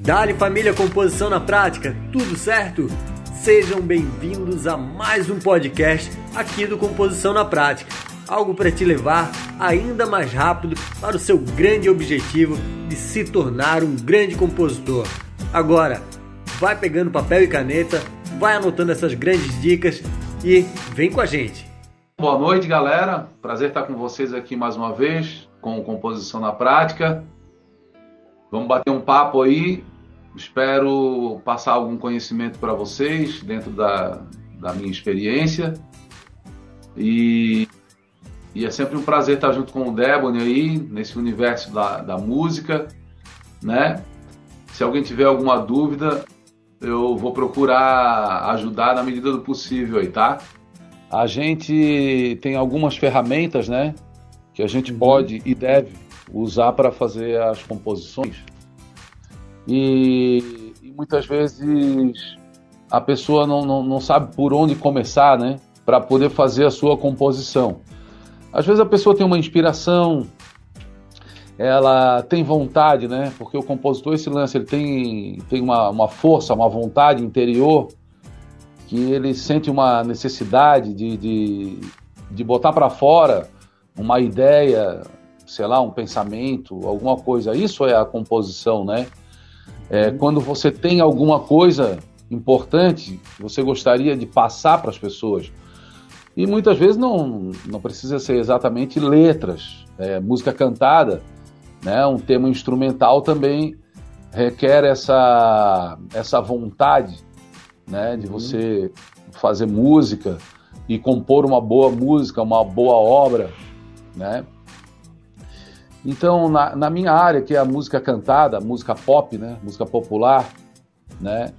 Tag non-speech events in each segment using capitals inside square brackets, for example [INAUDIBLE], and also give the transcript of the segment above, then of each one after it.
Dali família Composição na Prática, tudo certo? Sejam bem-vindos a mais um podcast aqui do Composição na Prática. Algo para te levar ainda mais rápido para o seu grande objetivo de se tornar um grande compositor. Agora, vai pegando papel e caneta, vai anotando essas grandes dicas e vem com a gente. Boa noite, galera. Prazer estar com vocês aqui mais uma vez com Composição na Prática. Vamos bater um papo aí. Espero passar algum conhecimento para vocês dentro da, da minha experiência. E, e, é sempre um prazer estar junto com o Debony aí, nesse universo da, da música, né? Se alguém tiver alguma dúvida, eu vou procurar ajudar na medida do possível aí, tá? A gente tem algumas ferramentas, né? Que a gente pode e deve usar para fazer as composições. E, e, muitas vezes a pessoa não, não, não sabe por onde começar, né? Para poder fazer a sua composição. Às vezes a pessoa tem uma inspiração, ela tem vontade, né? Porque o compositor, esse lance, ele tem, tem uma, uma força, uma vontade interior que ele sente uma necessidade de, de, de botar para fora uma ideia, sei lá, um pensamento, alguma coisa. Isso é a composição, né? É, uhum. quando você tem alguma coisa importante que você gostaria de passar para as pessoas. E muitas vezes não, não precisa ser exatamente letras, é, música cantada, né? um tema instrumental também requer essa, essa vontade né? de uhum. você fazer música e compor uma boa música, uma boa obra. Né? Então, na, na, minha área, que é a música cantada, música pop, né, música popular, né,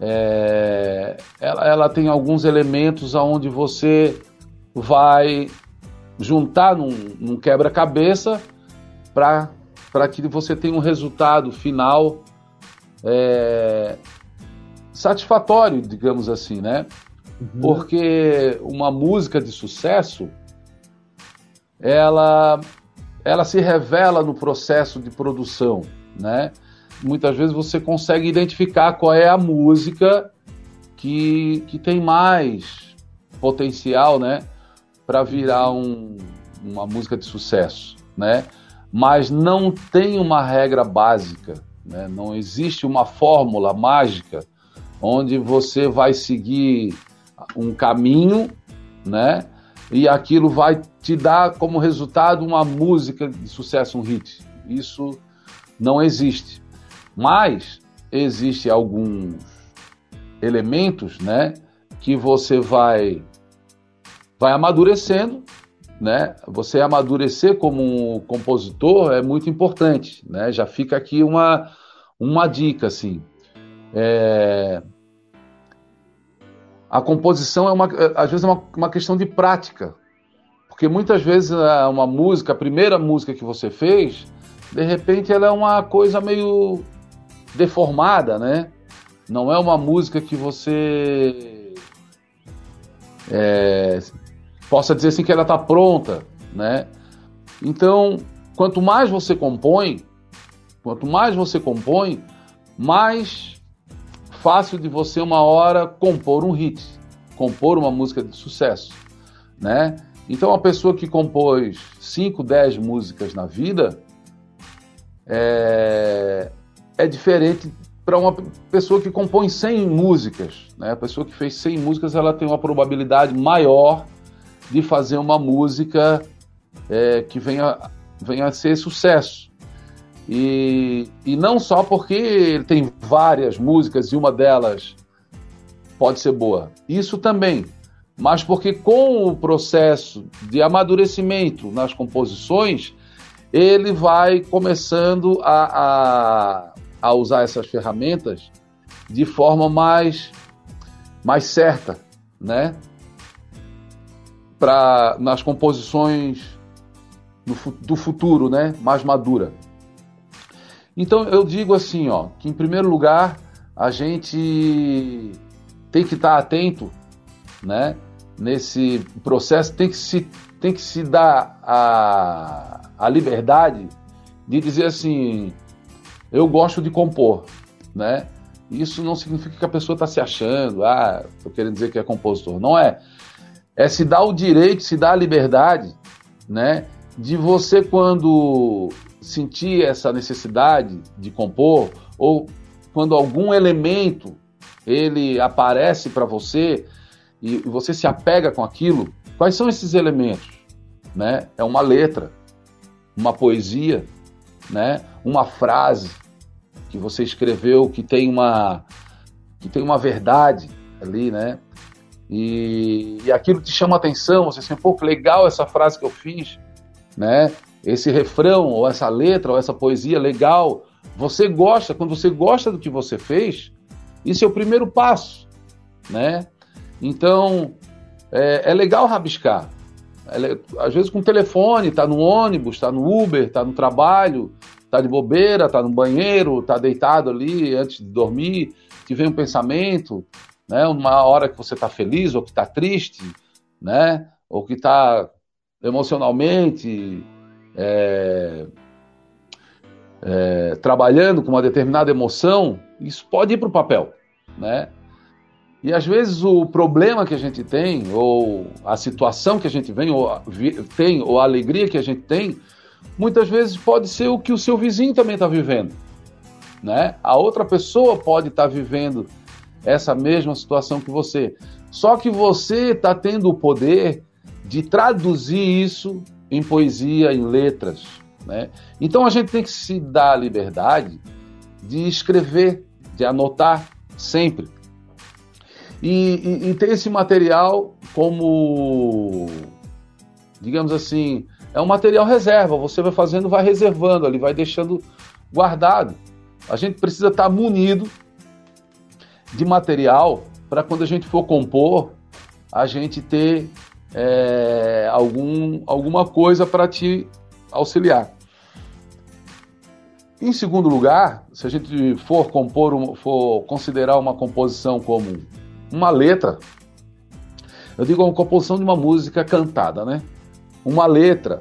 é, ela, ela, tem alguns elementos aonde você vai juntar num, num quebra-cabeça para que você tenha um resultado final é, satisfatório, digamos assim, né? Uhum. Porque uma música de sucesso, ela ela se revela no processo de produção, né? Muitas vezes você consegue identificar qual é a música que, que tem mais potencial, né, para virar um, uma música de sucesso, né? Mas não tem uma regra básica, né? Não existe uma fórmula mágica onde você vai seguir um caminho, né? e aquilo vai te dar como resultado uma música de sucesso, um hit. Isso não existe. Mas existe alguns elementos, né, que você vai vai amadurecendo, né? Você amadurecer como compositor é muito importante, né? Já fica aqui uma uma dica assim. É, a composição é uma, às vezes é uma, uma questão de prática. Porque muitas vezes uma música, a primeira música que você fez, de repente ela é uma coisa meio deformada, né? Não é uma música que você é, possa dizer assim que ela está pronta, né? Então, quanto mais você compõe, quanto mais você compõe, mais fácil de você uma hora compor um hit, compor uma música de sucesso, né? Então, a pessoa que compôs 5, 10 músicas na vida é, é diferente para uma pessoa que compõe 100 músicas. Né? A pessoa que fez 100 músicas ela tem uma probabilidade maior de fazer uma música é, que venha, venha a ser sucesso. E, e não só porque ele tem várias músicas e uma delas pode ser boa. Isso também. Mas porque com o processo de amadurecimento nas composições, ele vai começando a, a, a usar essas ferramentas de forma mais, mais certa, né? Pra, nas composições do, do futuro, né? Mais madura. Então eu digo assim, ó, que em primeiro lugar a gente tem que estar atento, né? Nesse processo tem que se tem que se dar a, a liberdade de dizer assim, eu gosto de compor, né? Isso não significa que a pessoa está se achando, ah, estou querendo dizer que é compositor. Não é. É se dar o direito, se dar a liberdade, né? De você, quando sentir essa necessidade de compor, ou quando algum elemento ele aparece para você e você se apega com aquilo, quais são esses elementos? Né? É uma letra, uma poesia, né? uma frase que você escreveu que tem uma, que tem uma verdade ali, né? E, e aquilo te chama atenção, você assim, pô, que legal essa frase que eu fiz, né? Esse refrão, ou essa letra, ou essa poesia legal. Você gosta, quando você gosta do que você fez, isso é o primeiro passo, né? Então, é, é legal rabiscar. É, às vezes com o telefone, tá no ônibus, tá no Uber, tá no trabalho, tá de bobeira, tá no banheiro, tá deitado ali antes de dormir, te vem um pensamento, né? Uma hora que você tá feliz ou que tá triste, né? Ou que tá emocionalmente é, é, trabalhando com uma determinada emoção, isso pode ir para o papel, né? E às vezes o problema que a gente tem, ou a situação que a gente vem, ou, tem, ou a alegria que a gente tem, muitas vezes pode ser o que o seu vizinho também está vivendo. Né? A outra pessoa pode estar tá vivendo essa mesma situação que você. Só que você está tendo o poder de traduzir isso em poesia, em letras. Né? Então a gente tem que se dar a liberdade de escrever, de anotar sempre. E, e, e ter esse material como, digamos assim, é um material reserva. Você vai fazendo, vai reservando ali, vai deixando guardado. A gente precisa estar munido de material para quando a gente for compor, a gente ter é, algum, alguma coisa para te auxiliar. Em segundo lugar, se a gente for compor, for considerar uma composição como uma letra, eu digo uma composição de uma música cantada, né? Uma letra,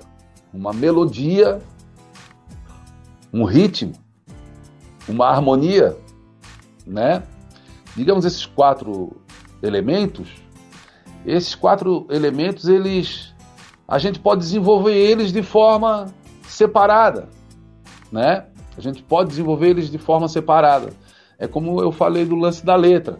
uma melodia, um ritmo, uma harmonia, né? Digamos esses quatro elementos, esses quatro elementos, eles a gente pode desenvolver eles de forma separada, né? A gente pode desenvolver eles de forma separada. É como eu falei do lance da letra.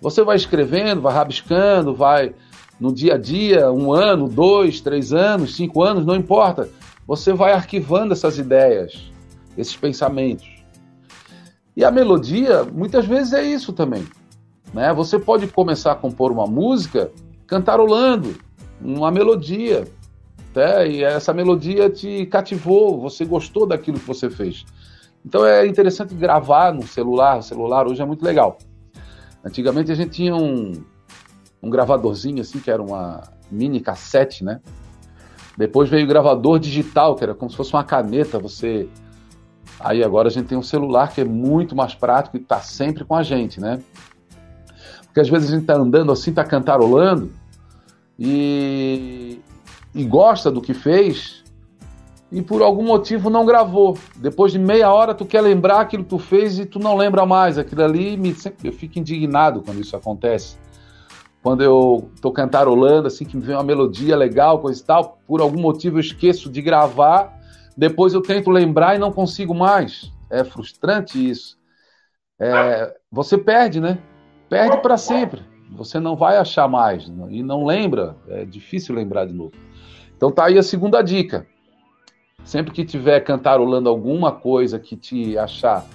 Você vai escrevendo, vai rabiscando, vai no dia a dia, um ano, dois, três anos, cinco anos, não importa. Você vai arquivando essas ideias, esses pensamentos. E a melodia, muitas vezes é isso também. Né? Você pode começar a compor uma música cantarolando uma melodia, né? e essa melodia te cativou, você gostou daquilo que você fez. Então é interessante gravar no celular, o celular hoje é muito legal. Antigamente a gente tinha um, um gravadorzinho assim, que era uma mini cassete, né? Depois veio o gravador digital, que era como se fosse uma caneta, você... Aí agora a gente tem um celular que é muito mais prático e está sempre com a gente, né? Porque às vezes a gente está andando assim, está cantarolando e, e gosta do que fez, e por algum motivo não gravou. Depois de meia hora tu quer lembrar aquilo que tu fez e tu não lembra mais. Aquilo ali me sempre eu fico indignado quando isso acontece. Quando eu tô cantarolando assim que me vem uma melodia legal, coisa e tal, por algum motivo eu esqueço de gravar, depois eu tento lembrar e não consigo mais. É frustrante isso. É, você perde, né? Perde para sempre. Você não vai achar mais e não lembra. É difícil lembrar de novo. Então tá aí a segunda dica Sempre que tiver cantarolando alguma coisa que te achar,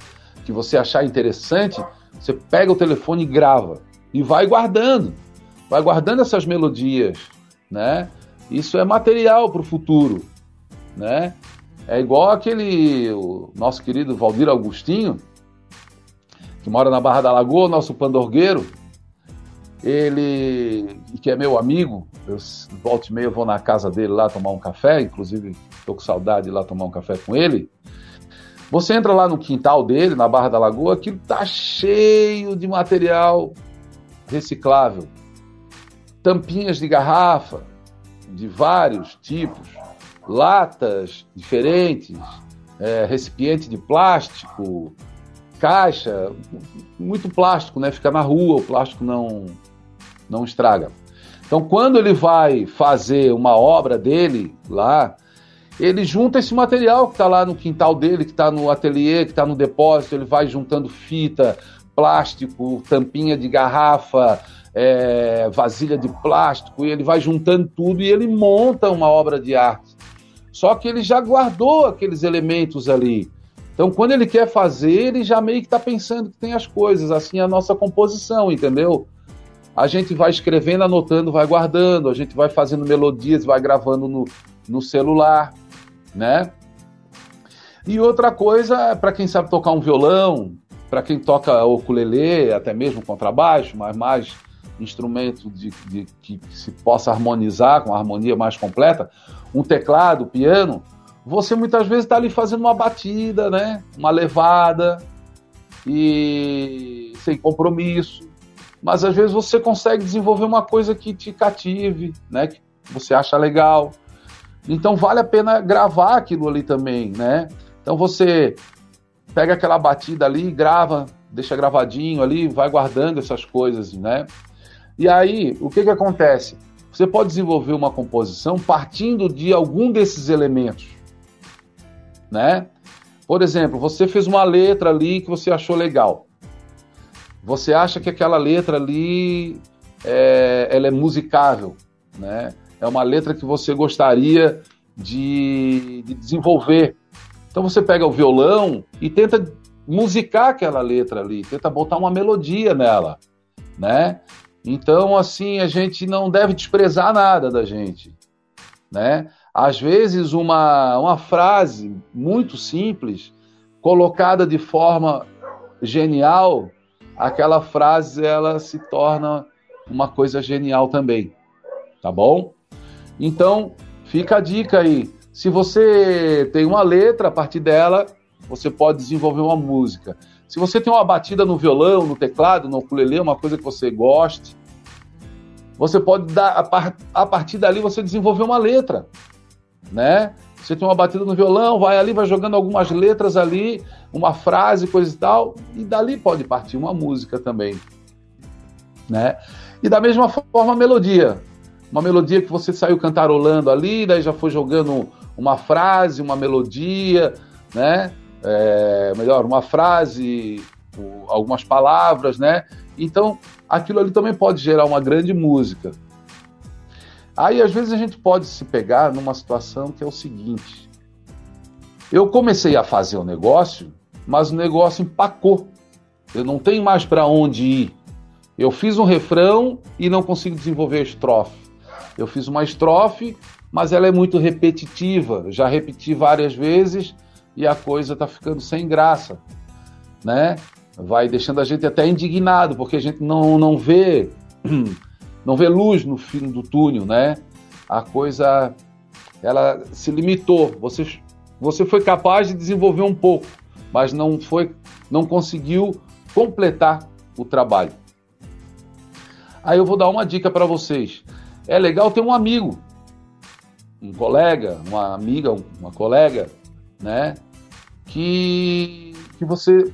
que você achar interessante, você pega o telefone e grava e vai guardando, vai guardando essas melodias, né? Isso é material para o futuro, né? É igual aquele o nosso querido Valdir Augustinho, que mora na Barra da Lagoa, nosso pandorgueiro, ele, que é meu amigo, eu volto e meia vou na casa dele lá tomar um café, inclusive estou com saudade de ir lá tomar um café com ele. Você entra lá no quintal dele, na Barra da Lagoa, aquilo tá cheio de material reciclável. Tampinhas de garrafa, de vários tipos, latas diferentes, é, recipiente de plástico, caixa, muito plástico, né? Fica na rua, o plástico não, não estraga. Então, quando ele vai fazer uma obra dele lá, ele junta esse material que está lá no quintal dele, que está no ateliê, que está no depósito, ele vai juntando fita, plástico, tampinha de garrafa, é, vasilha de plástico, e ele vai juntando tudo e ele monta uma obra de arte. Só que ele já guardou aqueles elementos ali. Então, quando ele quer fazer, ele já meio que está pensando que tem as coisas, assim, a nossa composição, entendeu? A gente vai escrevendo, anotando, vai guardando, a gente vai fazendo melodias, vai gravando no, no celular, né? E outra coisa, para quem sabe tocar um violão, para quem toca ukulele, até mesmo contrabaixo, mas mais instrumento de, de, que se possa harmonizar com uma harmonia mais completa, um teclado, piano, você muitas vezes está ali fazendo uma batida, né? Uma levada e sem compromisso. Mas às vezes você consegue desenvolver uma coisa que te cative, né? Que você acha legal. Então vale a pena gravar aquilo ali também, né? Então você pega aquela batida ali, grava, deixa gravadinho ali, vai guardando essas coisas, né? E aí, o que que acontece? Você pode desenvolver uma composição partindo de algum desses elementos né? Por exemplo, você fez uma letra ali que você achou legal. Você acha que aquela letra ali é, ela é musicável, né? É uma letra que você gostaria de, de desenvolver. Então você pega o violão e tenta musicar aquela letra ali, tenta botar uma melodia nela, né? Então, assim, a gente não deve desprezar nada da gente, né? Às vezes, uma, uma frase muito simples, colocada de forma genial, aquela frase ela se torna uma coisa genial também. Tá bom? Então, fica a dica aí. Se você tem uma letra, a partir dela, você pode desenvolver uma música. Se você tem uma batida no violão, no teclado, no ukulele, uma coisa que você goste, você pode dar a partir dali você desenvolver uma letra né? Você tem uma batida no violão, vai ali, vai jogando algumas letras ali, uma frase, coisa e tal, e dali pode partir uma música também, né? E da mesma forma a melodia, uma melodia que você saiu cantarolando ali, daí já foi jogando uma frase, uma melodia, né? É, melhor, uma frase, algumas palavras, né? Então, aquilo ali também pode gerar uma grande música, Aí às vezes a gente pode se pegar numa situação que é o seguinte: eu comecei a fazer o negócio, mas o negócio empacou. Eu não tenho mais para onde ir. Eu fiz um refrão e não consigo desenvolver a estrofe. Eu fiz uma estrofe, mas ela é muito repetitiva. já repeti várias vezes e a coisa está ficando sem graça, né? Vai deixando a gente até indignado porque a gente não, não vê [CLEARS THROAT] não vê luz no fim do túnel, né? A coisa ela se limitou. Você você foi capaz de desenvolver um pouco, mas não foi não conseguiu completar o trabalho. Aí eu vou dar uma dica para vocês. É legal ter um amigo, um colega, uma amiga, uma colega, né? Que, que você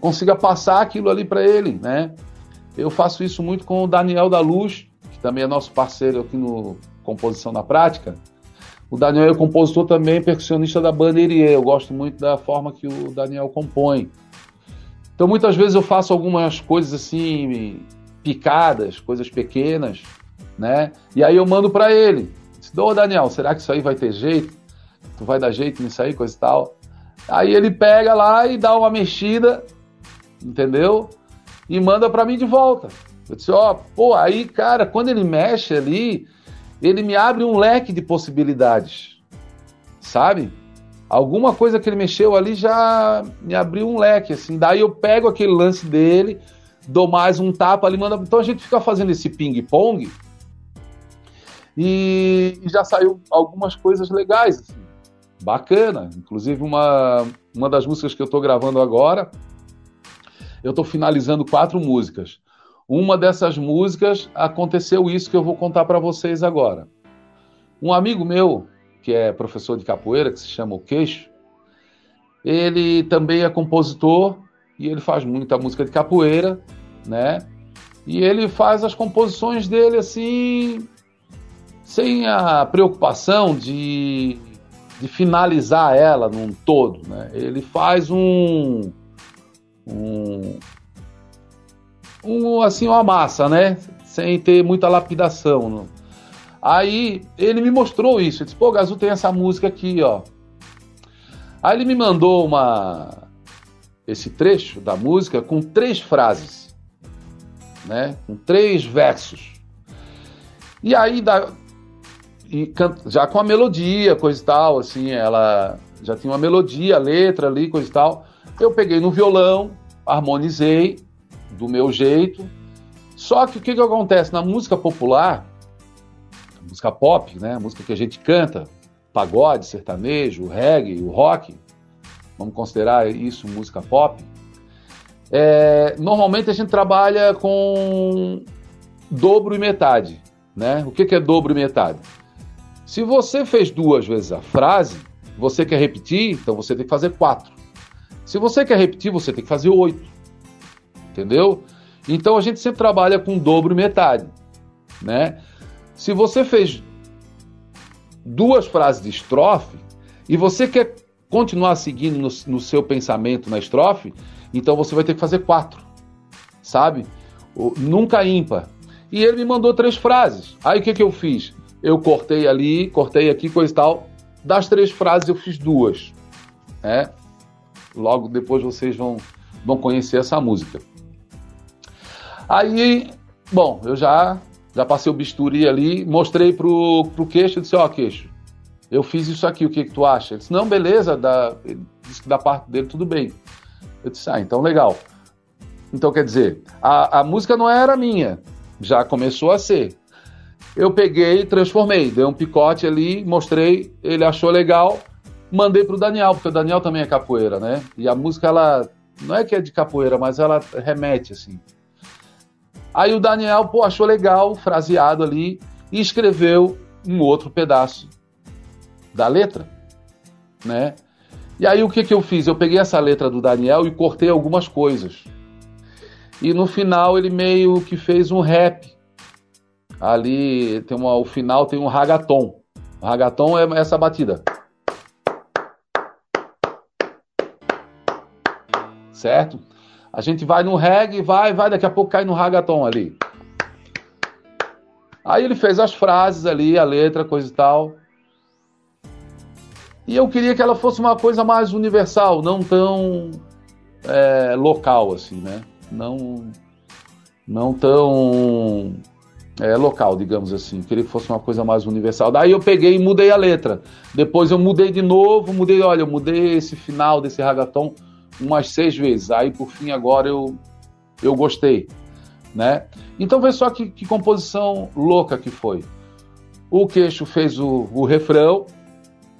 consiga passar aquilo ali para ele, né? Eu faço isso muito com o Daniel da Luz, que também é nosso parceiro aqui no Composição na Prática. O Daniel é compositor também, percussionista da banda. Eu gosto muito da forma que o Daniel compõe. Então, muitas vezes eu faço algumas coisas assim, picadas, coisas pequenas, né? E aí eu mando para ele. Ô, Daniel, será que isso aí vai ter jeito? Tu vai dar jeito nisso aí, coisa e tal? Aí ele pega lá e dá uma mexida, entendeu? e manda para mim de volta. Eu disse, ó, oh, pô, aí, cara, quando ele mexe ali, ele me abre um leque de possibilidades, sabe? Alguma coisa que ele mexeu ali já me abriu um leque, assim. Daí eu pego aquele lance dele, dou mais um tapa ali, manda. Então a gente fica fazendo esse ping-pong e já saiu algumas coisas legais, assim. Bacana. Inclusive, uma, uma das músicas que eu estou gravando agora eu estou finalizando quatro músicas. Uma dessas músicas aconteceu isso que eu vou contar para vocês agora. Um amigo meu, que é professor de capoeira, que se chama o Queixo, ele também é compositor e ele faz muita música de capoeira, né? E ele faz as composições dele assim, sem a preocupação de, de finalizar ela num todo, né? Ele faz um, um, um assim uma massa, né? Sem ter muita lapidação. Né? Aí ele me mostrou isso. Ele disse: "Pô, Gazu tem essa música aqui, ó. Aí ele me mandou uma esse trecho da música com três frases, né? Com três versos. E aí da, e já com a melodia, coisa e tal, assim, ela já tinha uma melodia, letra ali, coisa e tal. Eu peguei no violão, harmonizei do meu jeito. Só que o que, que acontece na música popular, música pop, né, música que a gente canta, pagode, sertanejo, reggae, o rock, vamos considerar isso música pop. É, normalmente a gente trabalha com dobro e metade, né? O que, que é dobro e metade? Se você fez duas vezes a frase, você quer repetir, então você tem que fazer quatro. Se você quer repetir, você tem que fazer oito. Entendeu? Então a gente sempre trabalha com dobro e metade, né? Se você fez duas frases de estrofe e você quer continuar seguindo no, no, seu pensamento na estrofe, então você vai ter que fazer quatro, sabe? O, nunca ímpar. E ele me mandou três frases. Aí o que, que eu fiz? Eu cortei ali, cortei aqui, coisa e tal. Das três frases eu fiz duas. Né? Logo depois vocês vão, vão conhecer essa música. Aí, bom, eu já já passei o bisturi ali, mostrei pro, pro queixo disse, ó, oh, queixo, eu fiz isso aqui, o que, que tu acha? Ele disse, não, beleza, da, ele disse que da parte dele tudo bem. Eu disse, ah, então legal. Então quer dizer, a, a música não era minha, já começou a ser. Eu peguei e transformei, dei um picote ali, mostrei, ele achou legal, mandei pro Daniel, porque o Daniel também é capoeira, né? E a música, ela não é que é de capoeira, mas ela remete, assim. Aí o Daniel, pô, achou legal, fraseado ali, e escreveu um outro pedaço da letra, né? E aí o que, que eu fiz? Eu peguei essa letra do Daniel e cortei algumas coisas. E no final ele meio que fez um rap. Ali tem uma, o final tem um ragaton. O ragaton é essa batida. Certo? A gente vai no reggae, vai, vai, daqui a pouco cai no ragaton ali. Aí ele fez as frases ali, a letra, coisa e tal. E eu queria que ela fosse uma coisa mais universal, não tão é, local assim, né? Não, não tão é, local, digamos assim. Que fosse uma coisa mais universal. Daí eu peguei e mudei a letra. Depois eu mudei de novo, mudei, olha, eu mudei esse final desse ragaton umas seis vezes. Aí, por fim, agora eu, eu gostei, né? Então, vê só que, que composição louca que foi. O Queixo fez o, o refrão,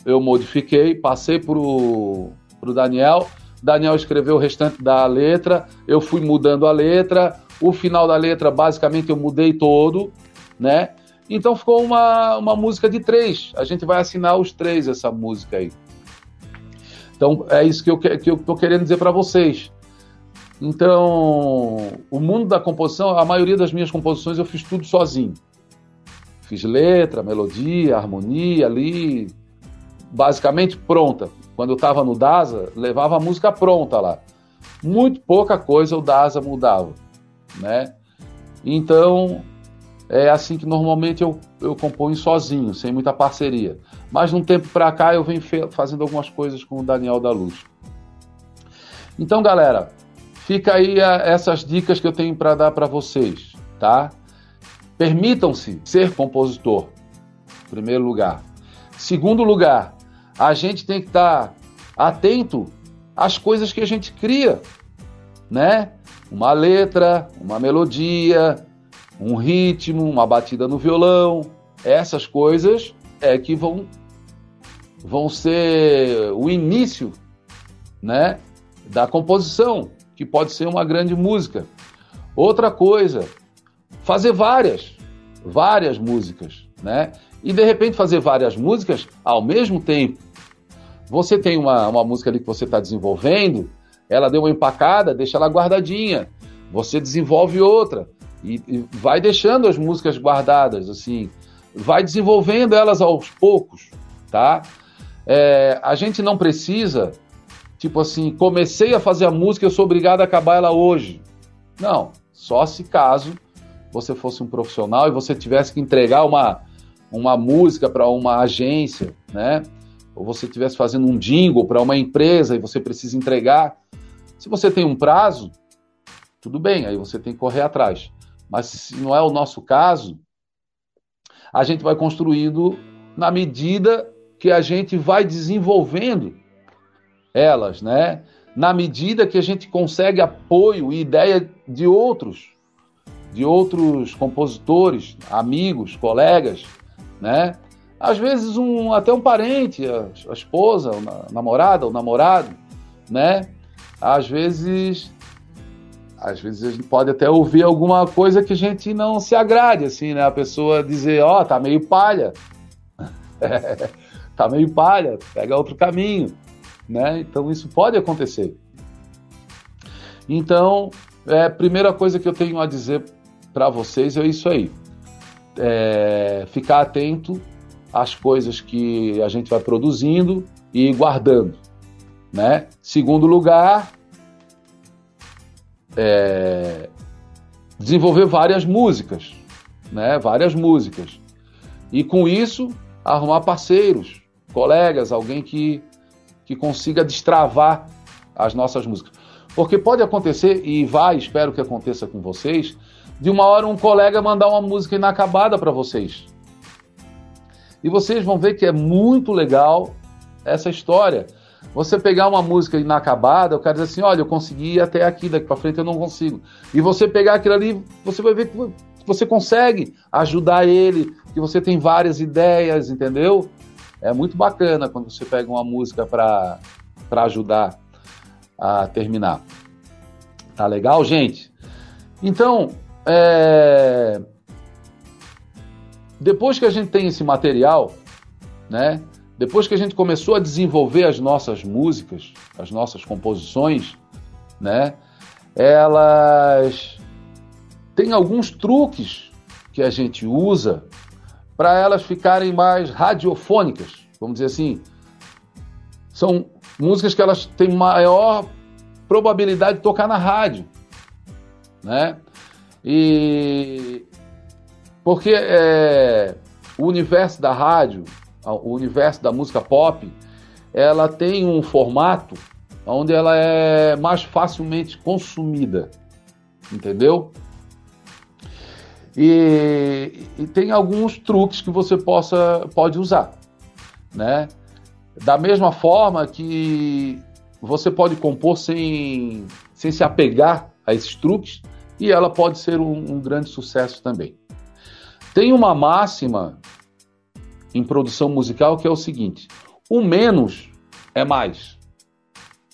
eu modifiquei, passei pro, pro Daniel, Daniel escreveu o restante da letra, eu fui mudando a letra, o final da letra, basicamente, eu mudei todo, né? Então ficou uma, uma música de três. A gente vai assinar os três essa música aí. Então, é isso que eu, que eu tô querendo dizer para vocês. Então, o mundo da composição, a maioria das minhas composições eu fiz tudo sozinho. Fiz letra, melodia, harmonia ali, basicamente pronta. Quando eu estava no DASA, levava a música pronta lá. Muito pouca coisa o DASA mudava, né? Então, é assim que normalmente eu, eu componho sozinho, sem muita parceria. Mas num tempo para cá eu venho fazendo algumas coisas com o Daniel da Luz. Então, galera, fica aí a, essas dicas que eu tenho para dar para vocês, tá? Permitam-se ser compositor, em primeiro lugar. Segundo lugar, a gente tem que estar tá atento às coisas que a gente cria, né? Uma letra, uma melodia, um ritmo, uma batida no violão, essas coisas é que vão vão ser o início, né, da composição, que pode ser uma grande música. Outra coisa, fazer várias, várias músicas, né? E de repente fazer várias músicas ao mesmo tempo. Você tem uma, uma música ali que você está desenvolvendo, ela deu uma empacada, deixa ela guardadinha. Você desenvolve outra e, e vai deixando as músicas guardadas, assim, vai desenvolvendo elas aos poucos, tá? É, a gente não precisa, tipo assim, comecei a fazer a música, eu sou obrigado a acabar ela hoje. Não, só se caso você fosse um profissional e você tivesse que entregar uma, uma música para uma agência, né? Ou você estivesse fazendo um jingle para uma empresa e você precisa entregar. Se você tem um prazo, tudo bem, aí você tem que correr atrás. Mas se não é o nosso caso, a gente vai construindo na medida que a gente vai desenvolvendo elas, né? Na medida que a gente consegue apoio e ideia de outros, de outros compositores, amigos, colegas, né? Às vezes um até um parente, a, a esposa, a namorada, o namorado, né? Às vezes às vezes a gente pode até ouvir alguma coisa que a gente não se agrade, assim, né? A pessoa dizer, ó, oh, tá meio palha, [LAUGHS] tá meio palha, pega outro caminho, né? Então isso pode acontecer. Então, é, primeira coisa que eu tenho a dizer para vocês é isso aí. É, ficar atento às coisas que a gente vai produzindo e guardando, né? Segundo lugar, é, desenvolver várias músicas, né? Várias músicas. E com isso, arrumar parceiros, colegas, alguém que, que consiga destravar as nossas músicas. Porque pode acontecer, e vai, espero que aconteça com vocês, de uma hora um colega mandar uma música inacabada para vocês. E vocês vão ver que é muito legal essa história. Você pegar uma música inacabada, o cara diz assim: olha, eu consegui ir até aqui, daqui para frente eu não consigo. E você pegar aquilo ali, você vai ver que você consegue ajudar ele, que você tem várias ideias, entendeu? É muito bacana quando você pega uma música para ajudar a terminar. Tá legal, gente? Então, é... depois que a gente tem esse material, né? Depois que a gente começou a desenvolver as nossas músicas, as nossas composições, né? Elas têm alguns truques que a gente usa para elas ficarem mais radiofônicas, vamos dizer assim. São músicas que elas têm maior probabilidade de tocar na rádio, né? E porque é, o universo da rádio o universo da música pop, ela tem um formato onde ela é mais facilmente consumida, entendeu? E, e, tem alguns truques que você possa pode usar, né? Da mesma forma que você pode compor sem, sem se apegar a esses truques e ela pode ser um, um grande sucesso também. Tem uma máxima em produção musical que é o seguinte: o menos é mais.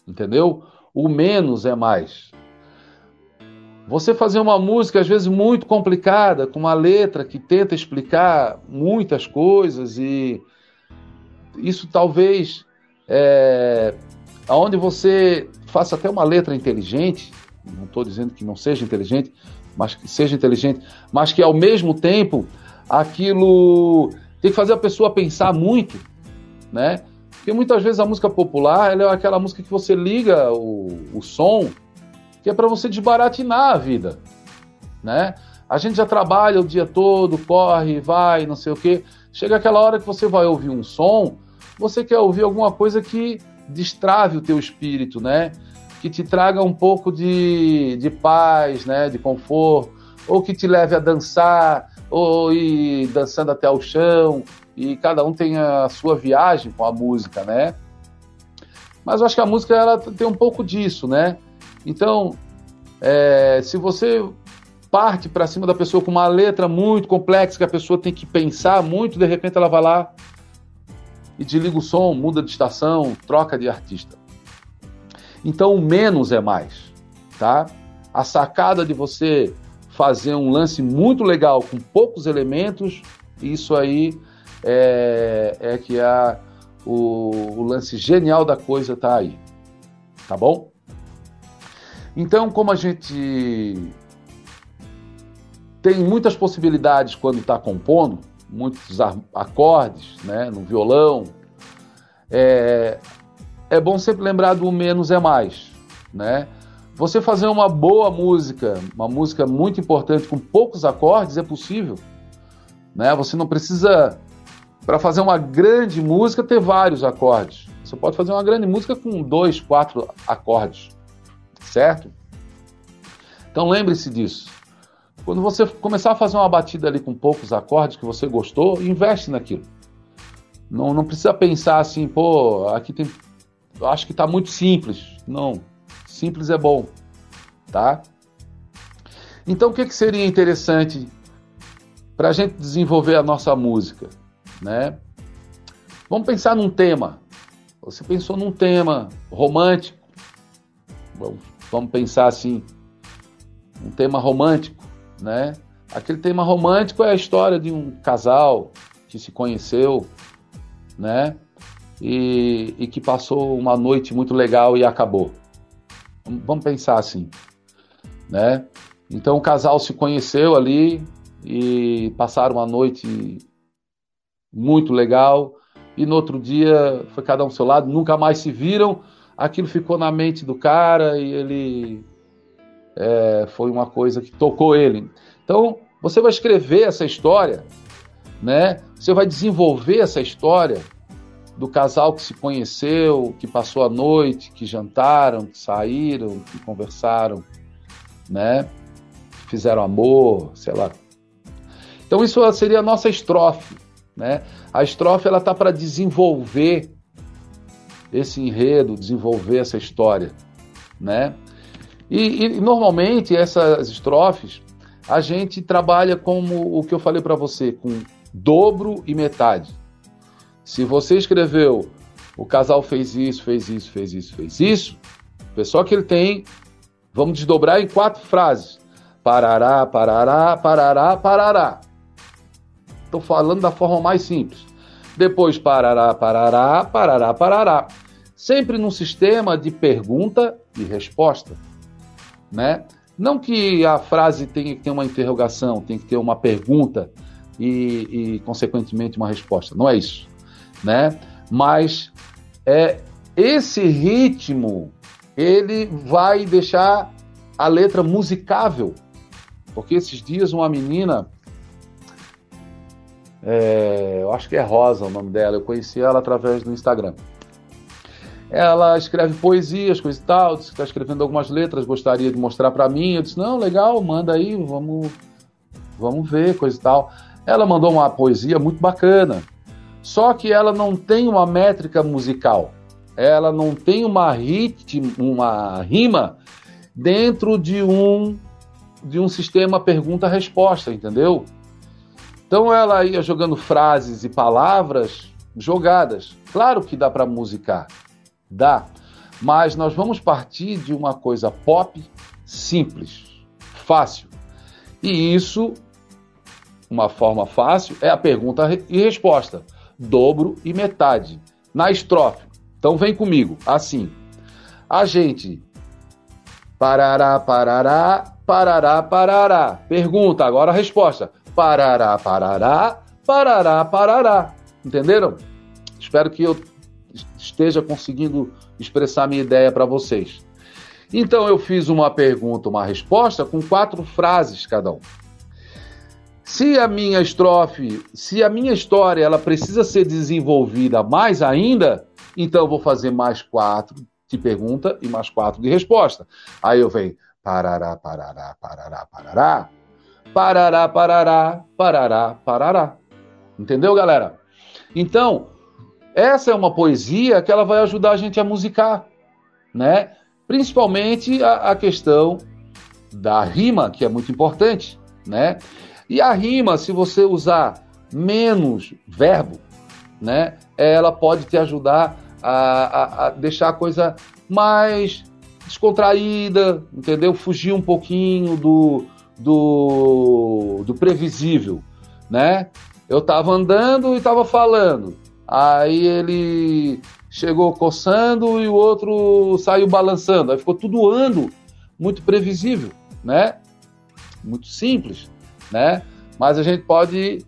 Entendeu? O menos é mais. Você fazer uma música, às vezes, muito complicada, com uma letra que tenta explicar muitas coisas, e isso talvez, é, onde você faça até uma letra inteligente, não estou dizendo que não seja inteligente, mas que seja inteligente, mas que ao mesmo tempo aquilo tem que fazer a pessoa pensar muito, né? Porque muitas vezes a música popular é aquela música que você liga o, o som, que é para você desbaratinar a vida, né? A gente já trabalha o dia todo, corre, vai, não sei o quê. Chega aquela hora que você vai ouvir um som, você quer ouvir alguma coisa que destrave o teu espírito, né? Que te traga um pouco de, de paz, né? De conforto, ou que te leve a dançar, ou ir dançando até o chão, e cada um tem a sua viagem com a música, né? Mas eu acho que a música ela tem um pouco disso, né? Então, é, se você parte para cima da pessoa com uma letra muito complexa que a pessoa tem que pensar muito, de repente ela vai lá e desliga o som, muda de estação, troca de artista. Então, o menos é mais, tá? A sacada de você fazer um lance muito legal com poucos elementos, isso aí é, é que a, o, o lance genial da coisa tá aí. Tá bom? Então, como a gente tem muitas possibilidades quando está compondo, muitos acordes né, no violão, é, é bom sempre lembrar do menos é mais. Né? Você fazer uma boa música, uma música muito importante com poucos acordes é possível. Né? Você não precisa, para fazer uma grande música, ter vários acordes. Você pode fazer uma grande música com dois, quatro acordes, certo? Então lembre-se disso. Quando você começar a fazer uma batida ali com poucos acordes que você gostou, investe naquilo. Não, não precisa pensar assim, pô, aqui tem. Eu acho que está muito simples. Não. Simples é bom, tá? Então, o que, que seria interessante para a gente desenvolver a nossa música, né? Vamos pensar num tema. Você pensou num tema romântico? Vamos, pensar assim, um tema romântico, né? Aquele tema romântico é a história de um casal que se conheceu, né? E, e que passou uma noite muito legal e acabou. Vamos pensar assim, né? Então o casal se conheceu ali e passaram uma noite muito legal e no outro dia foi cada um ao seu lado, nunca mais se viram. Aquilo ficou na mente do cara e ele é, foi uma coisa que tocou ele. Então você vai escrever essa história, né? Você vai desenvolver essa história do casal que se conheceu, que passou a noite, que jantaram, que saíram, que conversaram, né? Fizeram amor, sei lá. Então isso seria a nossa estrofe, né? A estrofe ela tá para desenvolver esse enredo, desenvolver essa história, né? E, e, normalmente essas estrofes a gente trabalha como o que eu falei para você, com dobro e metade. Se você escreveu o casal fez isso, fez isso, fez isso, fez isso, o pessoal que ele tem, vamos desdobrar em quatro frases. Parará, parará, parará, parará. Estou falando da forma mais simples. Depois parará, parará, parará, parará. Sempre num sistema de pergunta e resposta, né? Não que a frase tenha que ter uma interrogação, tem que ter uma pergunta e, e consequentemente, uma resposta. Não é isso né? Mas é esse ritmo ele vai deixar a letra musicável, porque esses dias uma menina, é, eu acho que é Rosa o nome dela, eu conheci ela através do Instagram. Ela escreve poesias, coisa e tal, disse que está escrevendo algumas letras, gostaria de mostrar para mim. Eu disse, não, legal, manda aí, vamos, vamos ver, coisa e tal. Ela mandou uma poesia muito bacana, só que ela não tem uma métrica musical, ela não tem uma, ritmo, uma rima dentro de um, de um sistema pergunta-resposta, entendeu? Então ela ia jogando frases e palavras jogadas. Claro que dá para musicar, dá, mas nós vamos partir de uma coisa pop simples, fácil. E isso, uma forma fácil, é a pergunta e resposta dobro e metade. Na estrofe. Então vem comigo, assim. A gente. Parará, parará, parará, parará. Pergunta, agora a resposta. Parará, parará, parará, parará. Entenderam? Espero que eu esteja conseguindo expressar minha ideia para vocês. Então eu fiz uma pergunta, uma resposta com quatro frases cada um. Se a minha estrofe, se a minha história, ela precisa ser desenvolvida mais ainda, então eu vou fazer mais quatro de pergunta e mais quatro de resposta. Aí eu venho parará, parará, parará, parará, parará, parará, parará, parará. Entendeu, galera? Então, essa é uma poesia que ela vai ajudar a gente a musicar, né? Principalmente a, a questão da rima, que é muito importante, né? E a rima, se você usar menos verbo, né, ela pode te ajudar a, a, a deixar a coisa mais descontraída, entendeu? Fugir um pouquinho do, do, do previsível, né? Eu estava andando e estava falando. Aí ele chegou coçando e o outro saiu balançando. Aí ficou tudo ando muito previsível, né? Muito simples, né? Mas a gente pode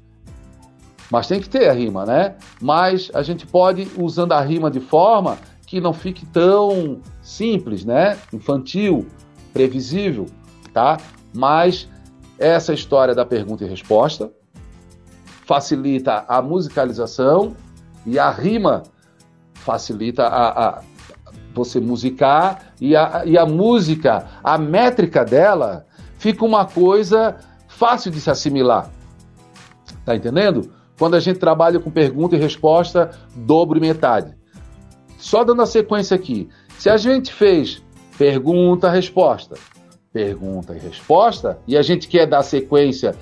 mas tem que ter a rima, né? Mas a gente pode usando a rima de forma que não fique tão simples, né? Infantil, previsível, tá? Mas essa história da pergunta e resposta facilita a musicalização e a rima facilita a, a você musicar e a, e a música, a métrica dela fica uma coisa fácil de se assimilar. Tá entendendo? Quando a gente trabalha com pergunta e resposta, dobro e metade. Só dando a sequência aqui. Se a gente fez pergunta, resposta, pergunta e resposta, e a gente quer dar sequência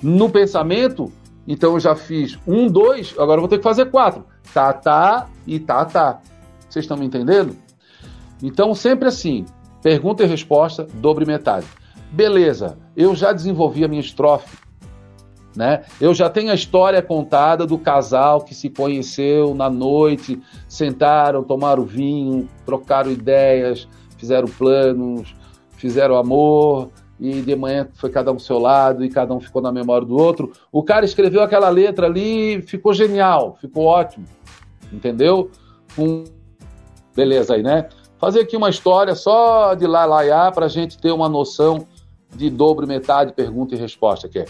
no pensamento, então eu já fiz um, dois, agora eu vou ter que fazer quatro. Tá, tá e tá, tá. Vocês estão me entendendo? Então, sempre assim, pergunta e resposta, dobre metade. Beleza, eu já desenvolvi a minha estrofe. Né? Eu já tenho a história contada do casal que se conheceu na noite, sentaram, tomaram vinho, trocaram ideias, fizeram planos, fizeram amor, e de manhã foi cada um seu lado e cada um ficou na memória do outro. O cara escreveu aquela letra ali, ficou genial, ficou ótimo, entendeu? Um... Beleza aí, né? Fazer aqui uma história só de lá, lá, lá, para gente ter uma noção de dobro, metade, pergunta e resposta, que é...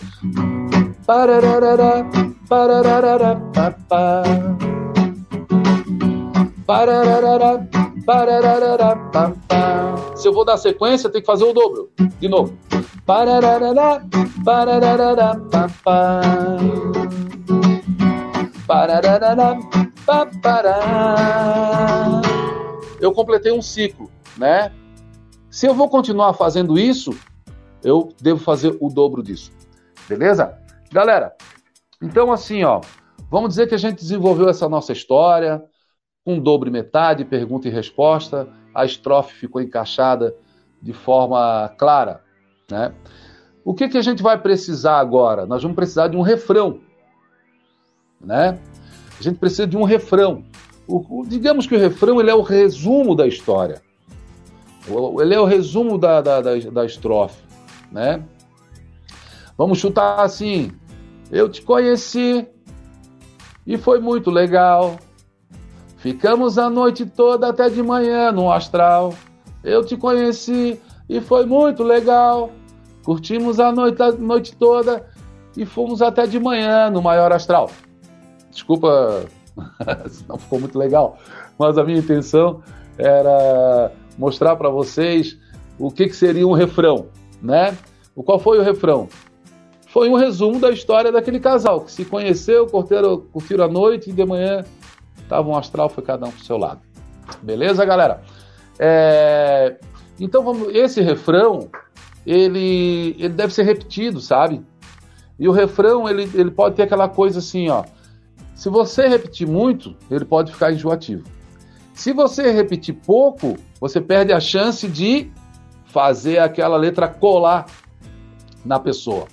Se eu vou dar sequência, tem que fazer o dobro. De novo. Eu completei um ciclo, né? Se eu vou continuar fazendo isso, eu devo fazer o dobro disso. Beleza? Galera, então assim, ó, vamos dizer que a gente desenvolveu essa nossa história com dobro e metade, pergunta e resposta, a estrofe ficou encaixada de forma clara, né? O que, que a gente vai precisar agora? Nós vamos precisar de um refrão, né? A gente precisa de um refrão. O, o, digamos que o refrão ele é o resumo da história. Ele é o resumo da, da, da, da estrofe, né? Vamos chutar assim: eu te conheci e foi muito legal. Ficamos a noite toda até de manhã no astral. Eu te conheci e foi muito legal. Curtimos a noite, a noite toda e fomos até de manhã no maior astral. Desculpa [LAUGHS] não ficou muito legal, mas a minha intenção era mostrar para vocês o que, que seria um refrão, né? O qual foi o refrão? foi um resumo da história daquele casal que se conheceu, curtiram, a noite e de manhã estavam um astral, foi cada um pro seu lado. Beleza, galera? É... Então vamos, esse refrão ele, ele deve ser repetido, sabe? E o refrão ele, ele pode ter aquela coisa assim, ó. Se você repetir muito, ele pode ficar enjoativo. Se você repetir pouco, você perde a chance de fazer aquela letra colar na pessoa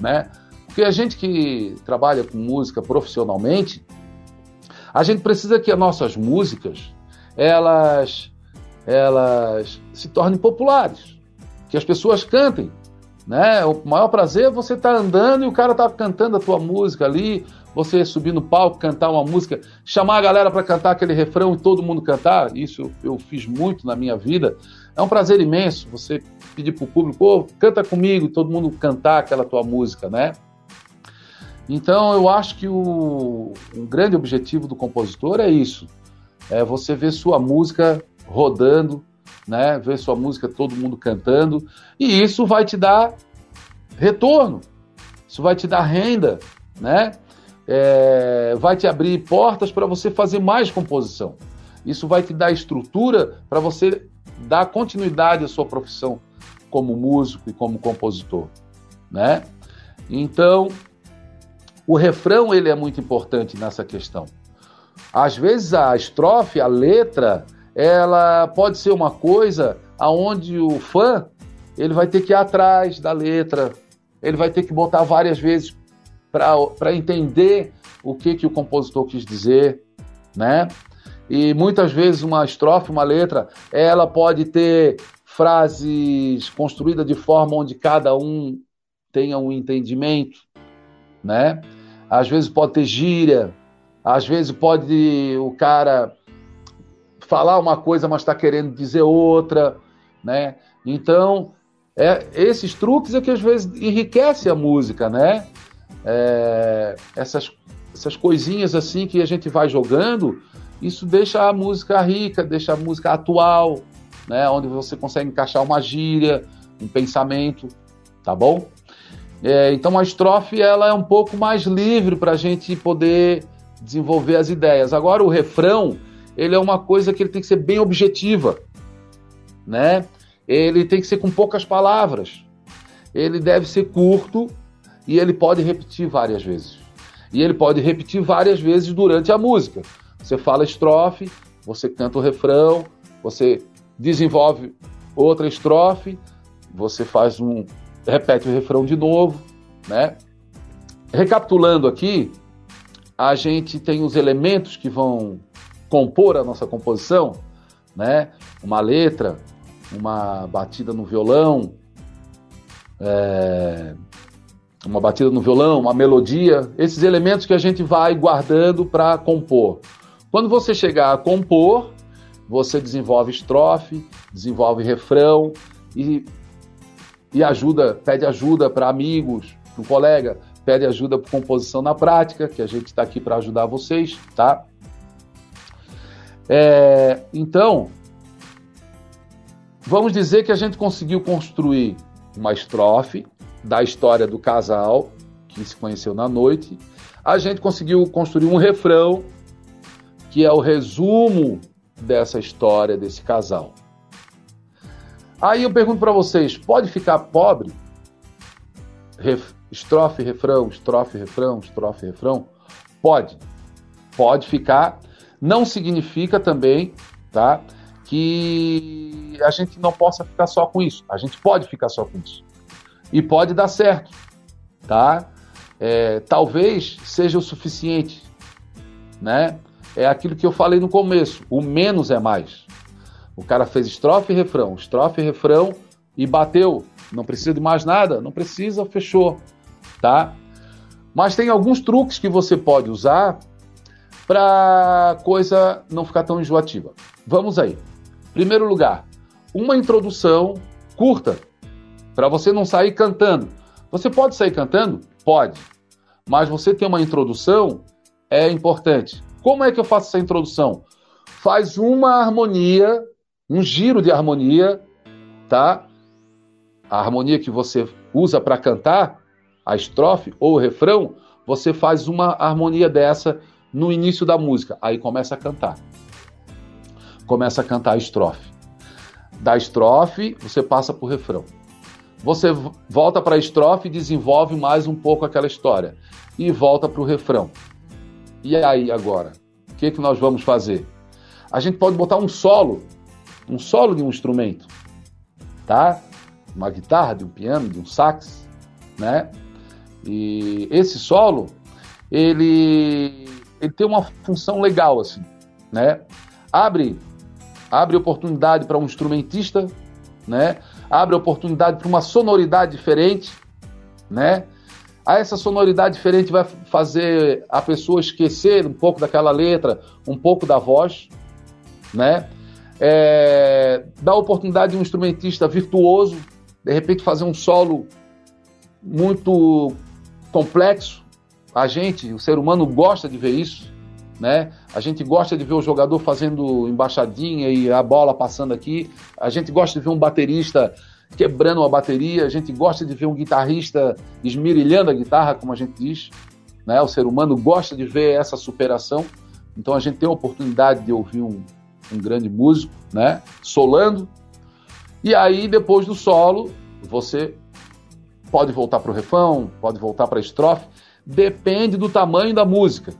né? Porque a gente que trabalha com música profissionalmente, a gente precisa que as nossas músicas elas elas se tornem populares, que as pessoas cantem, né? O maior prazer é você estar tá andando e o cara tá cantando a tua música ali, você subir no palco, cantar uma música, chamar a galera para cantar aquele refrão e todo mundo cantar. Isso eu fiz muito na minha vida. É um prazer imenso você pedir para o público, oh, canta comigo, todo mundo cantar aquela tua música, né? Então eu acho que o, o grande objetivo do compositor é isso, é você ver sua música rodando, né? Ver sua música todo mundo cantando e isso vai te dar retorno, isso vai te dar renda, né? É, vai te abrir portas para você fazer mais composição. Isso vai te dar estrutura para você dar continuidade à sua profissão como músico e como compositor, né? Então, o refrão ele é muito importante nessa questão. Às vezes a estrofe, a letra, ela pode ser uma coisa aonde o fã ele vai ter que ir atrás da letra, ele vai ter que botar várias vezes para entender o que, que o compositor quis dizer, né? E muitas vezes uma estrofe, uma letra, ela pode ter frases construídas de forma onde cada um tenha um entendimento, né? Às vezes pode ter gíria, às vezes pode o cara falar uma coisa, mas está querendo dizer outra, né? Então, é, esses truques é que às vezes enriquece a música, né? É, essas, essas coisinhas assim que a gente vai jogando, isso deixa a música rica, deixa a música atual, né? Onde você consegue encaixar uma gíria, um pensamento, tá bom? É, então a estrofe ela é um pouco mais livre para a gente poder desenvolver as ideias. Agora o refrão ele é uma coisa que ele tem que ser bem objetiva, né? Ele tem que ser com poucas palavras. Ele deve ser curto e ele pode repetir várias vezes. E ele pode repetir várias vezes durante a música. Você fala estrofe, você canta o refrão, você desenvolve outra estrofe, você faz um repete o refrão de novo, né? Recapitulando aqui, a gente tem os elementos que vão compor a nossa composição, né? Uma letra, uma batida no violão, é, uma batida no violão, uma melodia, esses elementos que a gente vai guardando para compor. Quando você chegar a compor, você desenvolve estrofe, desenvolve refrão e, e ajuda, pede ajuda para amigos, para um colega, pede ajuda para composição na prática, que a gente está aqui para ajudar vocês, tá? É, então, vamos dizer que a gente conseguiu construir uma estrofe da história do casal que se conheceu na noite. A gente conseguiu construir um refrão que é o resumo dessa história desse casal. Aí eu pergunto para vocês: pode ficar pobre? Ref, estrofe, refrão, estrofe, refrão, estrofe, refrão? Pode. Pode ficar não significa também, tá? Que a gente não possa ficar só com isso. A gente pode ficar só com isso. E pode dar certo, tá? É, talvez seja o suficiente, né? É aquilo que eu falei no começo. O menos é mais. O cara fez estrofe e refrão, estrofe e refrão e bateu. Não precisa de mais nada? Não precisa, fechou, tá? Mas tem alguns truques que você pode usar para coisa não ficar tão enjoativa. Vamos aí. Primeiro lugar, uma introdução curta para você não sair cantando. Você pode sair cantando? Pode. Mas você ter uma introdução é importante. Como é que eu faço essa introdução? Faz uma harmonia, um giro de harmonia, tá? A harmonia que você usa para cantar, a estrofe ou o refrão, você faz uma harmonia dessa no início da música. Aí começa a cantar. Começa a cantar a estrofe. Da estrofe, você passa para o refrão. Você volta para a estrofe e desenvolve mais um pouco aquela história. E volta para o refrão. E aí, agora? O que, que nós vamos fazer? A gente pode botar um solo, um solo de um instrumento, tá? Uma guitarra, de um piano, de um sax, né? E esse solo, ele ele tem uma função legal assim, né? Abre abre oportunidade para um instrumentista, né? Abre oportunidade para uma sonoridade diferente, né? A essa sonoridade diferente vai fazer a pessoa esquecer um pouco daquela letra, um pouco da voz, né? É, dá oportunidade de um instrumentista virtuoso, de repente fazer um solo muito complexo, a gente, o ser humano, gosta de ver isso, né? A gente gosta de ver o jogador fazendo embaixadinha e a bola passando aqui. A gente gosta de ver um baterista quebrando uma bateria. A gente gosta de ver um guitarrista esmirilhando a guitarra, como a gente diz. Né? O ser humano gosta de ver essa superação. Então a gente tem a oportunidade de ouvir um, um grande músico, né? Solando. E aí, depois do solo, você pode voltar para o refrão, pode voltar para a estrofe depende do tamanho da música.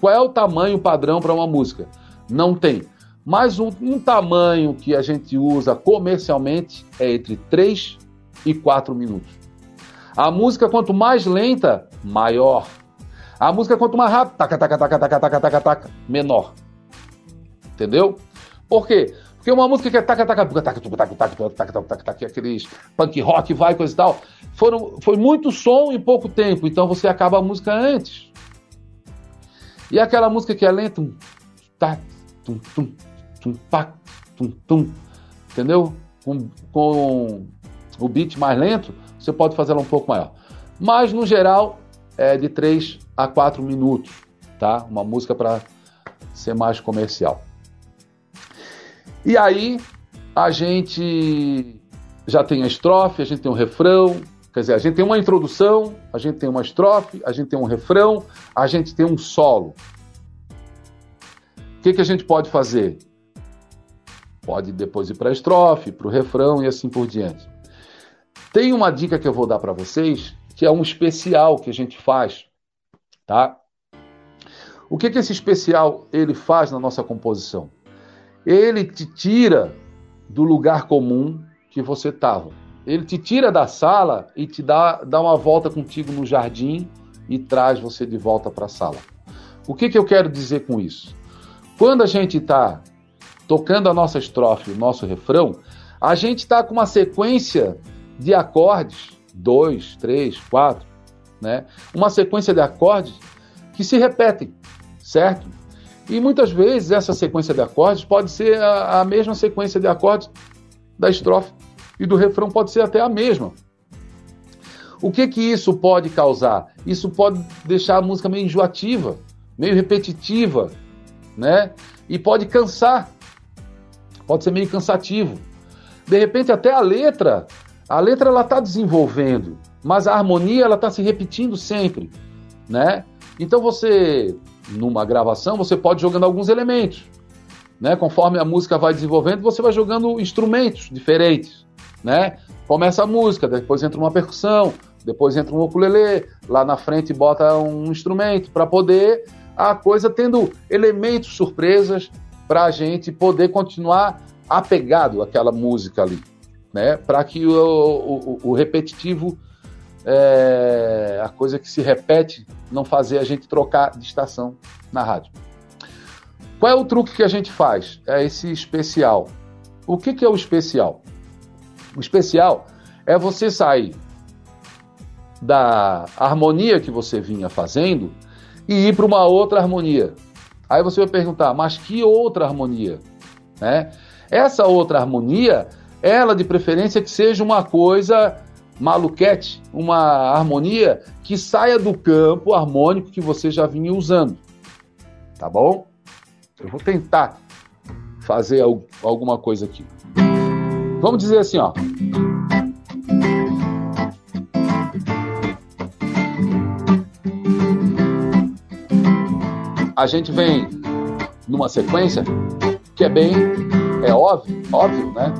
Qual é o tamanho padrão para uma música? Não tem. Mas um, um, tamanho que a gente usa comercialmente é entre 3 e 4 minutos. A música, quanto mais lenta, maior. A música, quanto mais rápida, taca, taca, taca, taca, taca, taca, taca, menor. Entendeu? Por quê? Porque uma música que é taca, taca, taca, taca, taca, taca, taca, taca, taca, taca, aqueles punk rock, vai, coisa e tal, foram, foi muito som em pouco tempo, então você acaba a música antes. E aquela música que é lenta, um, tá, tum, tum, tum, pá, tum, tum, entendeu? Com, com o beat mais lento, você pode fazer ela um pouco maior. Mas, no geral, é de 3 a 4 minutos, tá? Uma música para ser mais comercial. E aí a gente já tem a estrofe, a gente tem um refrão, quer dizer, a gente tem uma introdução, a gente tem uma estrofe, a gente tem um refrão, a gente tem um solo. O que, que a gente pode fazer? Pode depois ir para a estrofe, para o refrão e assim por diante. Tem uma dica que eu vou dar para vocês, que é um especial que a gente faz, tá? O que, que esse especial ele faz na nossa composição? Ele te tira do lugar comum que você estava. Ele te tira da sala e te dá, dá uma volta contigo no jardim e traz você de volta para a sala. O que, que eu quero dizer com isso? Quando a gente está tocando a nossa estrofe, o nosso refrão, a gente está com uma sequência de acordes, dois, três, quatro, né? Uma sequência de acordes que se repetem, certo? E muitas vezes essa sequência de acordes pode ser a, a mesma sequência de acordes da estrofe e do refrão pode ser até a mesma. O que que isso pode causar? Isso pode deixar a música meio enjoativa, meio repetitiva, né? E pode cansar. Pode ser meio cansativo. De repente até a letra, a letra ela está desenvolvendo, mas a harmonia ela está se repetindo sempre, né? Então você numa gravação, você pode jogando alguns elementos. Né? Conforme a música vai desenvolvendo, você vai jogando instrumentos diferentes. Né? Começa a música, depois entra uma percussão, depois entra um ukulele, lá na frente bota um instrumento para poder a coisa tendo elementos surpresas para a gente poder continuar apegado àquela música ali, né? Para que o, o, o repetitivo é, a coisa que se repete não fazer a gente trocar de estação na rádio. Qual é o truque que a gente faz? É esse especial. O que, que é o especial? O especial é você sair da harmonia que você vinha fazendo e ir para uma outra harmonia. Aí você vai perguntar, mas que outra harmonia? Né? Essa outra harmonia, ela de preferência que seja uma coisa maluquete, uma harmonia que saia do campo harmônico que você já vinha usando. Tá bom? Eu vou tentar fazer alguma coisa aqui. Vamos dizer assim, ó. A gente vem numa sequência que é bem é óbvio, óbvio, né?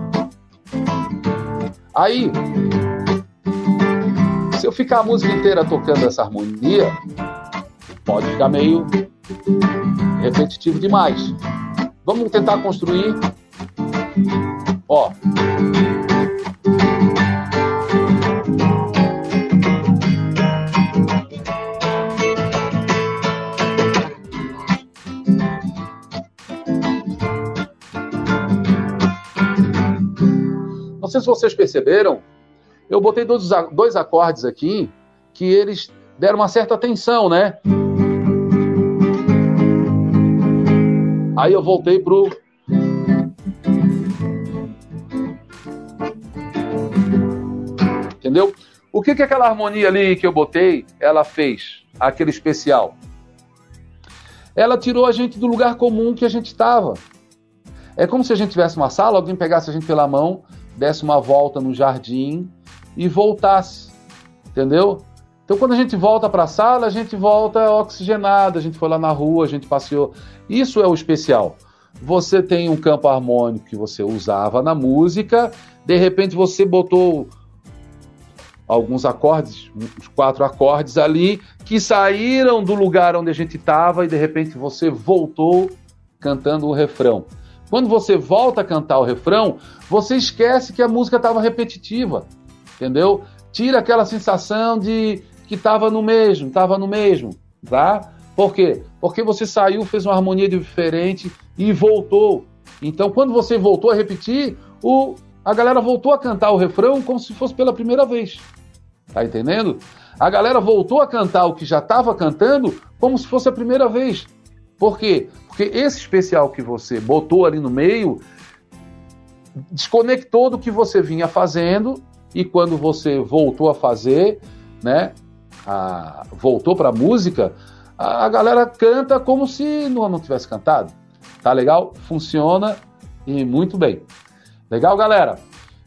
Aí se eu ficar a música inteira tocando essa harmonia, pode ficar meio repetitivo demais. Vamos tentar construir. Ó. sei se vocês perceberam, eu botei dois, dois acordes aqui que eles deram uma certa tensão, né? Aí eu voltei pro Entendeu? O que que aquela harmonia ali que eu botei, ela fez? Aquele especial. Ela tirou a gente do lugar comum que a gente estava. É como se a gente tivesse uma sala, alguém pegasse a gente pela mão, desse uma volta no jardim e voltasse, entendeu? Então, quando a gente volta para a sala, a gente volta oxigenado, a gente foi lá na rua, a gente passeou. Isso é o especial. Você tem um campo harmônico que você usava na música, de repente você botou alguns acordes, uns quatro acordes ali, que saíram do lugar onde a gente estava e de repente você voltou cantando o refrão. Quando você volta a cantar o refrão, você esquece que a música estava repetitiva entendeu? Tira aquela sensação de que estava no mesmo, estava no mesmo, tá? Por quê? Porque você saiu, fez uma harmonia diferente e voltou. Então, quando você voltou a repetir, o, a galera voltou a cantar o refrão como se fosse pela primeira vez. Tá entendendo? A galera voltou a cantar o que já estava cantando como se fosse a primeira vez. Por quê? Porque esse especial que você botou ali no meio desconectou do que você vinha fazendo e quando você voltou a fazer, né, a, voltou para a música, a galera canta como se não, não tivesse cantado. Tá legal? Funciona e muito bem. Legal, galera?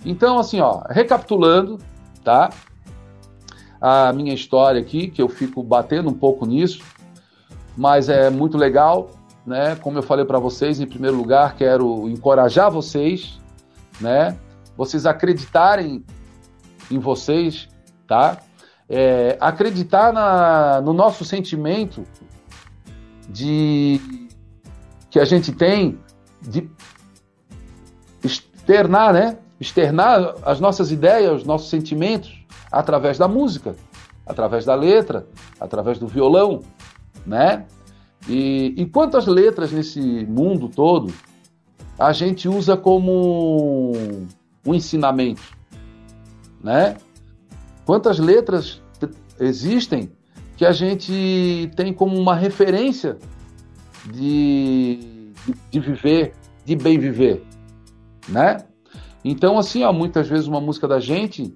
Então, assim, ó, recapitulando, tá? A minha história aqui, que eu fico batendo um pouco nisso, mas é muito legal, né? Como eu falei para vocês, em primeiro lugar, quero encorajar vocês, né? Vocês acreditarem em vocês, tá? É, acreditar na, no nosso sentimento de que a gente tem de externar, né? Externar as nossas ideias, os nossos sentimentos através da música, através da letra, através do violão, né? E, e quantas letras nesse mundo todo a gente usa como um ensinamento, né? Quantas letras existem que a gente tem como uma referência de, de viver, de bem viver, né? Então, assim, ó, muitas vezes uma música da gente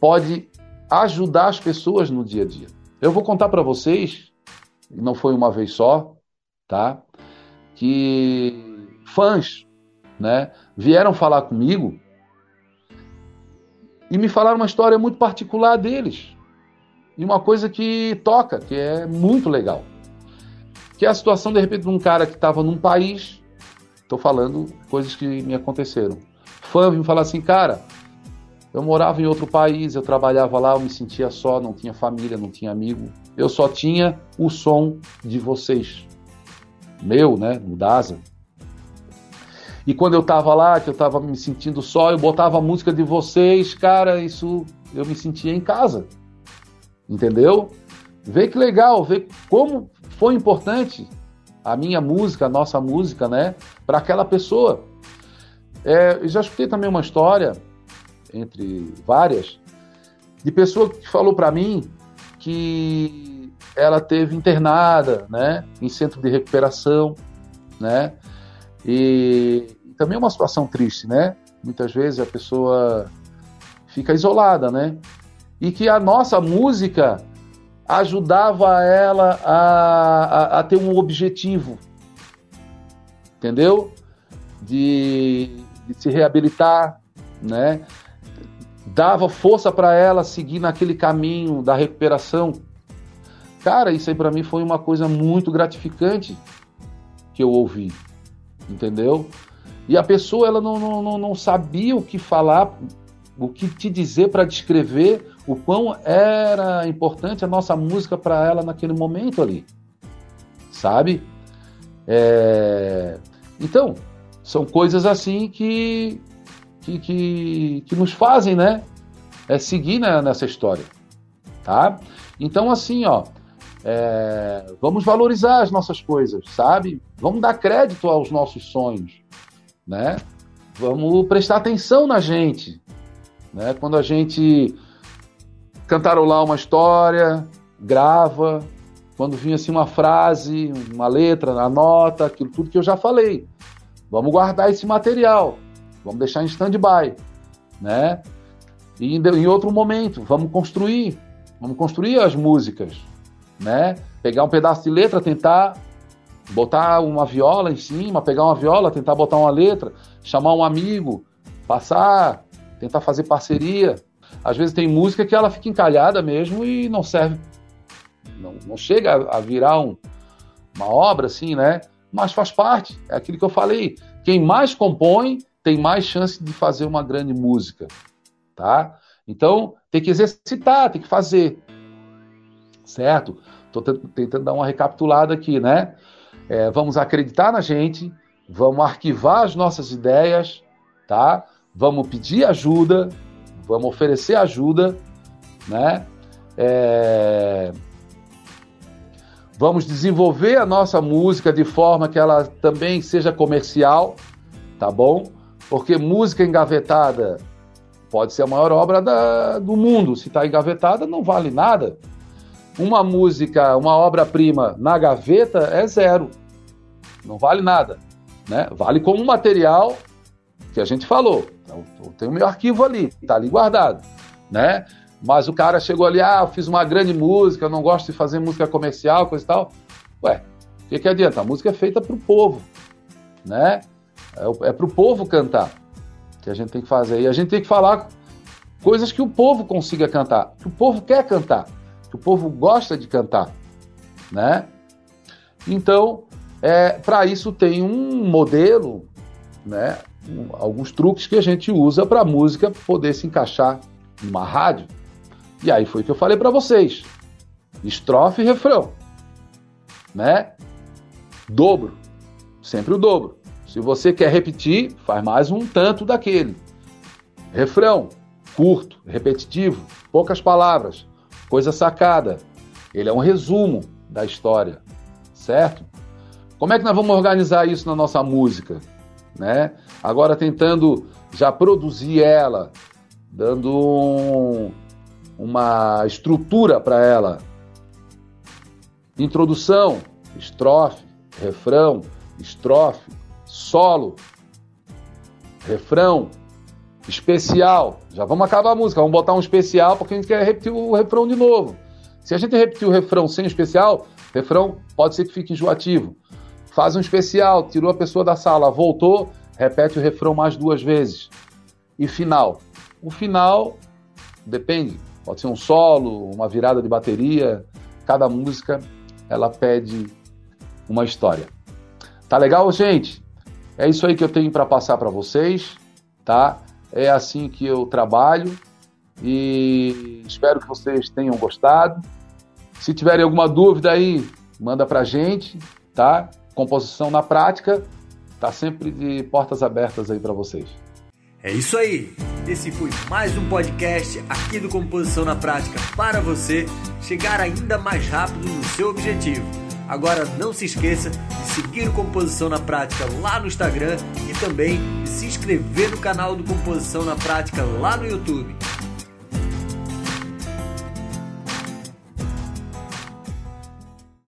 pode ajudar as pessoas no dia a dia. Eu vou contar para vocês, não foi uma vez só, tá? Que fãs, né, vieram falar comigo e me falaram uma história muito particular deles. E uma coisa que toca, que é muito legal. Que é a situação, de repente, de um cara que estava num país. Estou falando coisas que me aconteceram. Fã me falar assim, cara, eu morava em outro país, eu trabalhava lá, eu me sentia só, não tinha família, não tinha amigo. Eu só tinha o som de vocês. Meu, né? No DASA. E quando eu tava lá, que eu tava me sentindo só, eu botava a música de vocês, cara, isso eu me sentia em casa. Entendeu? Vê que legal, vê como foi importante a minha música, a nossa música, né, para aquela pessoa. É, eu já escutei também uma história, entre várias, de pessoa que falou para mim que ela teve internada, né, em centro de recuperação, né, e, também é uma situação triste, né? Muitas vezes a pessoa fica isolada, né? E que a nossa música ajudava ela a, a, a ter um objetivo, entendeu? De, de se reabilitar, né? Dava força para ela seguir naquele caminho da recuperação. Cara, isso aí para mim foi uma coisa muito gratificante que eu ouvi entendeu? E a pessoa ela não, não, não sabia o que falar, o que te dizer para descrever o quão era importante a nossa música para ela naquele momento ali, sabe? É... Então, são coisas assim que, que, que, que nos fazem, né? É seguir né, nessa história, tá? Então, assim, ó, é, vamos valorizar as nossas coisas, sabe? Vamos dar crédito aos nossos sonhos, né? Vamos prestar atenção na gente, né? Quando a gente cantarolar uma história, grava, quando vinha assim uma frase, uma letra, anota, aquilo tudo que eu já falei. Vamos guardar esse material, vamos deixar em stand-by, né? E em outro momento, vamos construir, vamos construir as músicas, né? Pegar um pedaço de letra, tentar botar uma viola em cima, pegar uma viola, tentar botar uma letra, chamar um amigo, passar, tentar fazer parceria. Às vezes tem música que ela fica encalhada mesmo e não serve, não, não chega a, virar um, uma obra assim, né? Mas faz parte, é aquilo que eu falei. Quem mais compõe tem mais chance de fazer uma grande música, tá? Então tem que exercitar, tem que fazer certo? Estou tentando dar uma recapitulada aqui, né? É, vamos acreditar na gente, vamos arquivar as nossas ideias, tá? Vamos pedir ajuda, vamos oferecer ajuda, né? É... Vamos desenvolver a nossa música de forma que ela também seja comercial, tá bom? Porque música engavetada pode ser a maior obra da, do mundo. Se está engavetada, não vale nada. Uma música, uma obra-prima na gaveta é zero. Não vale nada. Né? Vale como material que a gente falou. Eu tenho o meu arquivo ali, está ali guardado. Né? Mas o cara chegou ali, ah, eu fiz uma grande música, eu não gosto de fazer música comercial, coisa e tal. Ué, o que, que adianta? A música é feita para o povo, né? É, é para o povo cantar que a gente tem que fazer. E a gente tem que falar coisas que o povo consiga cantar, que o povo quer cantar, que o povo gosta de cantar, né? Então, é, para isso tem um modelo, né? Um, alguns truques que a gente usa para a música poder se encaixar numa rádio. E aí foi o que eu falei para vocês: estrofe e refrão, né? Dobro, sempre o dobro. Se você quer repetir, faz mais um tanto daquele. Refrão, curto, repetitivo, poucas palavras, coisa sacada. Ele é um resumo da história, certo? Como é que nós vamos organizar isso na nossa música, né? Agora tentando já produzir ela, dando um, uma estrutura para ela. Introdução, estrofe, refrão, estrofe, solo, refrão, especial. Já vamos acabar a música, vamos botar um especial porque a gente quer repetir o refrão de novo. Se a gente repetir o refrão sem o especial, refrão pode ser que fique enjoativo. Faz um especial, tirou a pessoa da sala, voltou, repete o refrão mais duas vezes. E final. O final depende, pode ser um solo, uma virada de bateria. Cada música ela pede uma história. Tá legal, gente? É isso aí que eu tenho para passar para vocês, tá? É assim que eu trabalho e espero que vocês tenham gostado. Se tiverem alguma dúvida aí, manda para gente, tá? Composição na prática, tá sempre de portas abertas aí para vocês. É isso aí. Esse foi mais um podcast aqui do Composição na Prática para você chegar ainda mais rápido no seu objetivo. Agora não se esqueça de seguir o Composição na Prática lá no Instagram e também de se inscrever no canal do Composição na Prática lá no YouTube.